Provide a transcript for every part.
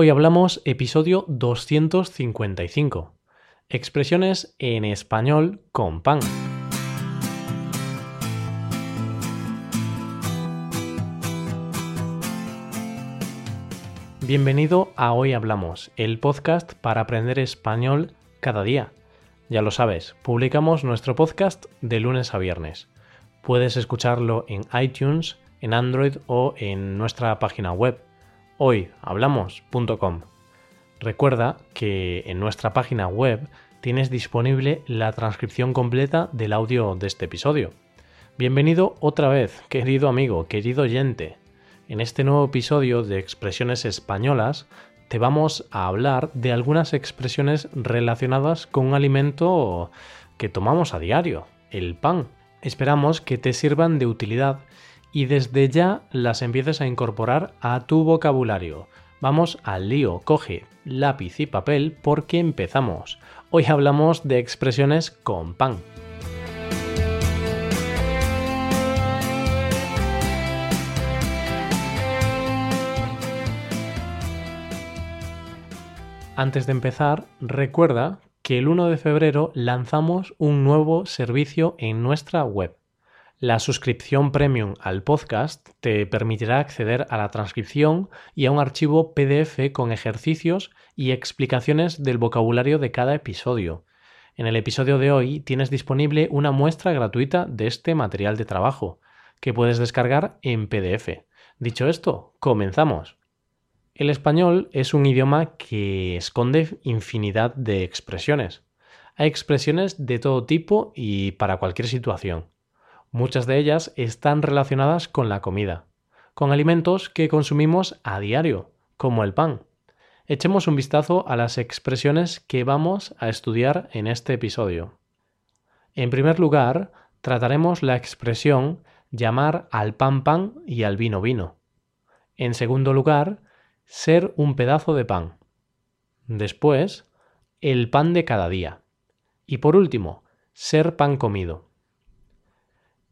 Hoy hablamos episodio 255. Expresiones en español con pan. Bienvenido a Hoy Hablamos, el podcast para aprender español cada día. Ya lo sabes, publicamos nuestro podcast de lunes a viernes. Puedes escucharlo en iTunes, en Android o en nuestra página web hoyhablamos.com. Recuerda que en nuestra página web tienes disponible la transcripción completa del audio de este episodio. Bienvenido otra vez, querido amigo, querido oyente. En este nuevo episodio de Expresiones Españolas te vamos a hablar de algunas expresiones relacionadas con un alimento que tomamos a diario, el pan. Esperamos que te sirvan de utilidad y desde ya las empieces a incorporar a tu vocabulario. Vamos al lío, coge lápiz y papel porque empezamos. Hoy hablamos de expresiones con pan. Antes de empezar, recuerda que el 1 de febrero lanzamos un nuevo servicio en nuestra web la suscripción premium al podcast te permitirá acceder a la transcripción y a un archivo PDF con ejercicios y explicaciones del vocabulario de cada episodio. En el episodio de hoy tienes disponible una muestra gratuita de este material de trabajo, que puedes descargar en PDF. Dicho esto, comenzamos. El español es un idioma que esconde infinidad de expresiones. Hay expresiones de todo tipo y para cualquier situación. Muchas de ellas están relacionadas con la comida, con alimentos que consumimos a diario, como el pan. Echemos un vistazo a las expresiones que vamos a estudiar en este episodio. En primer lugar, trataremos la expresión llamar al pan pan y al vino vino. En segundo lugar, ser un pedazo de pan. Después, el pan de cada día. Y por último, ser pan comido.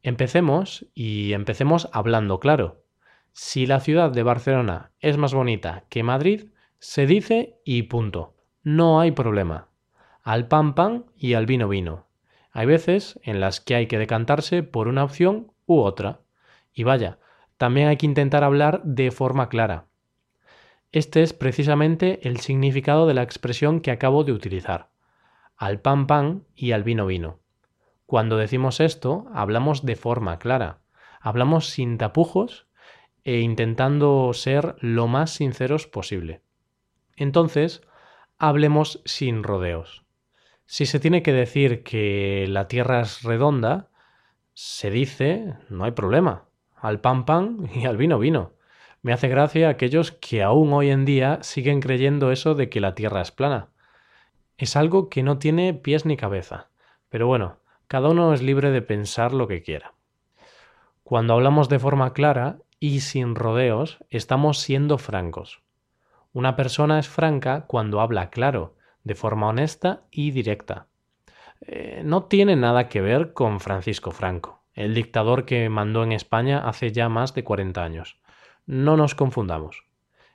Empecemos y empecemos hablando claro. Si la ciudad de Barcelona es más bonita que Madrid, se dice y punto. No hay problema. Al pan pan y al vino vino. Hay veces en las que hay que decantarse por una opción u otra. Y vaya, también hay que intentar hablar de forma clara. Este es precisamente el significado de la expresión que acabo de utilizar. Al pan pan y al vino vino. Cuando decimos esto, hablamos de forma clara, hablamos sin tapujos e intentando ser lo más sinceros posible. Entonces, hablemos sin rodeos. Si se tiene que decir que la Tierra es redonda, se dice, no hay problema, al pan pan y al vino vino. Me hace gracia aquellos que aún hoy en día siguen creyendo eso de que la Tierra es plana. Es algo que no tiene pies ni cabeza. Pero bueno, cada uno es libre de pensar lo que quiera. Cuando hablamos de forma clara y sin rodeos, estamos siendo francos. Una persona es franca cuando habla claro, de forma honesta y directa. Eh, no tiene nada que ver con Francisco Franco, el dictador que mandó en España hace ya más de 40 años. No nos confundamos.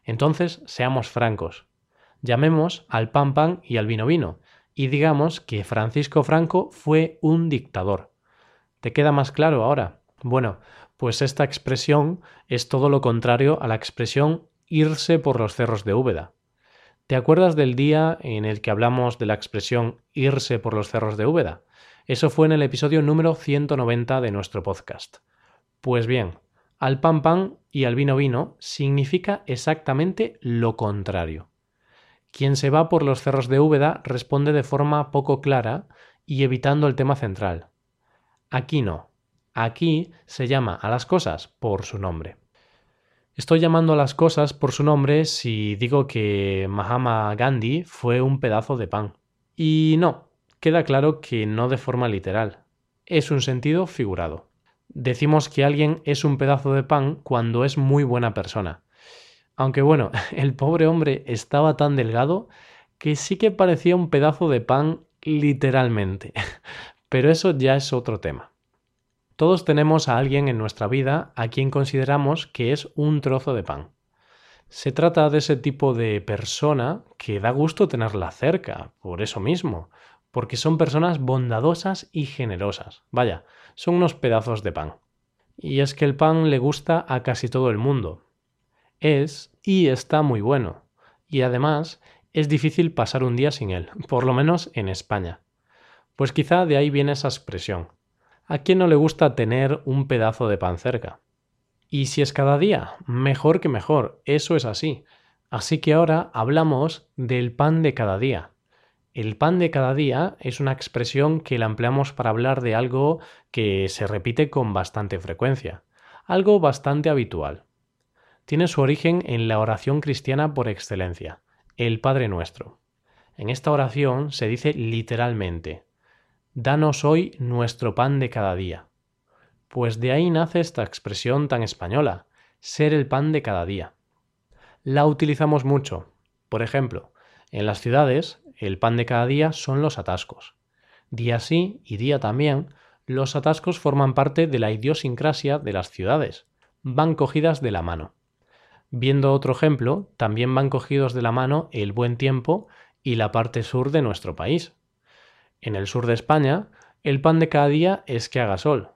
Entonces, seamos francos. Llamemos al pan pan y al vino vino, y digamos que Francisco Franco fue un dictador. ¿Te queda más claro ahora? Bueno, pues esta expresión es todo lo contrario a la expresión irse por los cerros de Úbeda. ¿Te acuerdas del día en el que hablamos de la expresión irse por los cerros de Úbeda? Eso fue en el episodio número 190 de nuestro podcast. Pues bien, al pan pan y al vino vino significa exactamente lo contrario. Quien se va por los cerros de Úbeda responde de forma poco clara y evitando el tema central. Aquí no. Aquí se llama a las cosas por su nombre. Estoy llamando a las cosas por su nombre si digo que Mahatma Gandhi fue un pedazo de pan. Y no, queda claro que no de forma literal. Es un sentido figurado. Decimos que alguien es un pedazo de pan cuando es muy buena persona, aunque bueno, el pobre hombre estaba tan delgado que sí que parecía un pedazo de pan literalmente. Pero eso ya es otro tema. Todos tenemos a alguien en nuestra vida a quien consideramos que es un trozo de pan. Se trata de ese tipo de persona que da gusto tenerla cerca, por eso mismo, porque son personas bondadosas y generosas. Vaya, son unos pedazos de pan. Y es que el pan le gusta a casi todo el mundo. Es y está muy bueno. Y además es difícil pasar un día sin él, por lo menos en España. Pues quizá de ahí viene esa expresión. ¿A quién no le gusta tener un pedazo de pan cerca? Y si es cada día, mejor que mejor, eso es así. Así que ahora hablamos del pan de cada día. El pan de cada día es una expresión que la empleamos para hablar de algo que se repite con bastante frecuencia, algo bastante habitual. Tiene su origen en la oración cristiana por excelencia, el Padre Nuestro. En esta oración se dice literalmente, Danos hoy nuestro pan de cada día. Pues de ahí nace esta expresión tan española, ser el pan de cada día. La utilizamos mucho. Por ejemplo, en las ciudades, el pan de cada día son los atascos. Día sí y día también, los atascos forman parte de la idiosincrasia de las ciudades. Van cogidas de la mano. Viendo otro ejemplo, también van cogidos de la mano el buen tiempo y la parte sur de nuestro país. En el sur de España, el pan de cada día es que haga sol,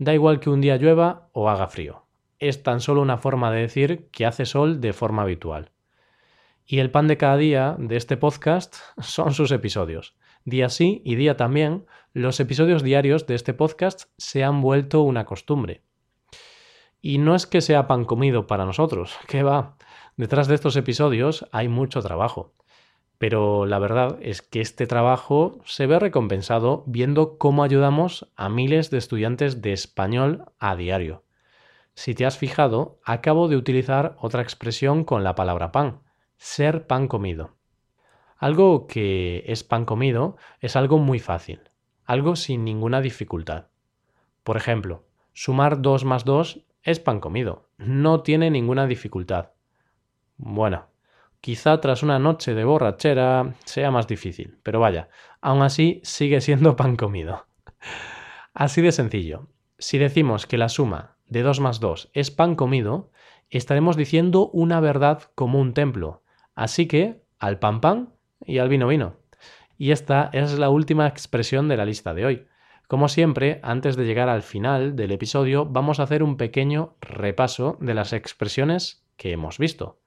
Da igual que un día llueva o haga frío. Es tan solo una forma de decir que hace sol de forma habitual. Y el pan de cada día de este podcast son sus episodios. Día sí y día también, los episodios diarios de este podcast se han vuelto una costumbre. Y no es que sea pan comido para nosotros, que va. Detrás de estos episodios hay mucho trabajo pero la verdad es que este trabajo se ve recompensado viendo cómo ayudamos a miles de estudiantes de español a diario. Si te has fijado, acabo de utilizar otra expresión con la palabra pan, ser pan comido. Algo que es pan comido es algo muy fácil, algo sin ninguna dificultad. Por ejemplo, sumar 2 más 2 es pan comido, no tiene ninguna dificultad. Bueno, Quizá tras una noche de borrachera sea más difícil, pero vaya, aún así sigue siendo pan comido. Así de sencillo. Si decimos que la suma de 2 más 2 es pan comido, estaremos diciendo una verdad como un templo. Así que al pan pan y al vino vino. Y esta es la última expresión de la lista de hoy. Como siempre, antes de llegar al final del episodio, vamos a hacer un pequeño repaso de las expresiones que hemos visto.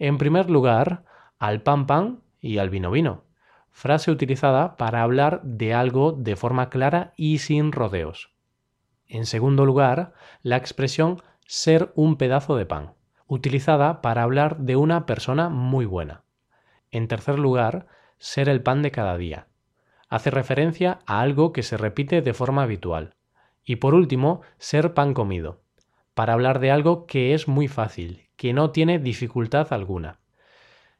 En primer lugar, al pan pan y al vino vino, frase utilizada para hablar de algo de forma clara y sin rodeos. En segundo lugar, la expresión ser un pedazo de pan, utilizada para hablar de una persona muy buena. En tercer lugar, ser el pan de cada día. Hace referencia a algo que se repite de forma habitual. Y por último, ser pan comido, para hablar de algo que es muy fácil que no tiene dificultad alguna.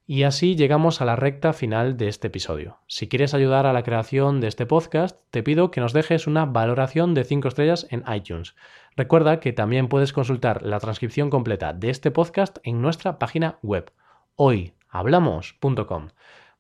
Y así llegamos a la recta final de este episodio. Si quieres ayudar a la creación de este podcast, te pido que nos dejes una valoración de 5 estrellas en iTunes. Recuerda que también puedes consultar la transcripción completa de este podcast en nuestra página web, hoyhablamos.com.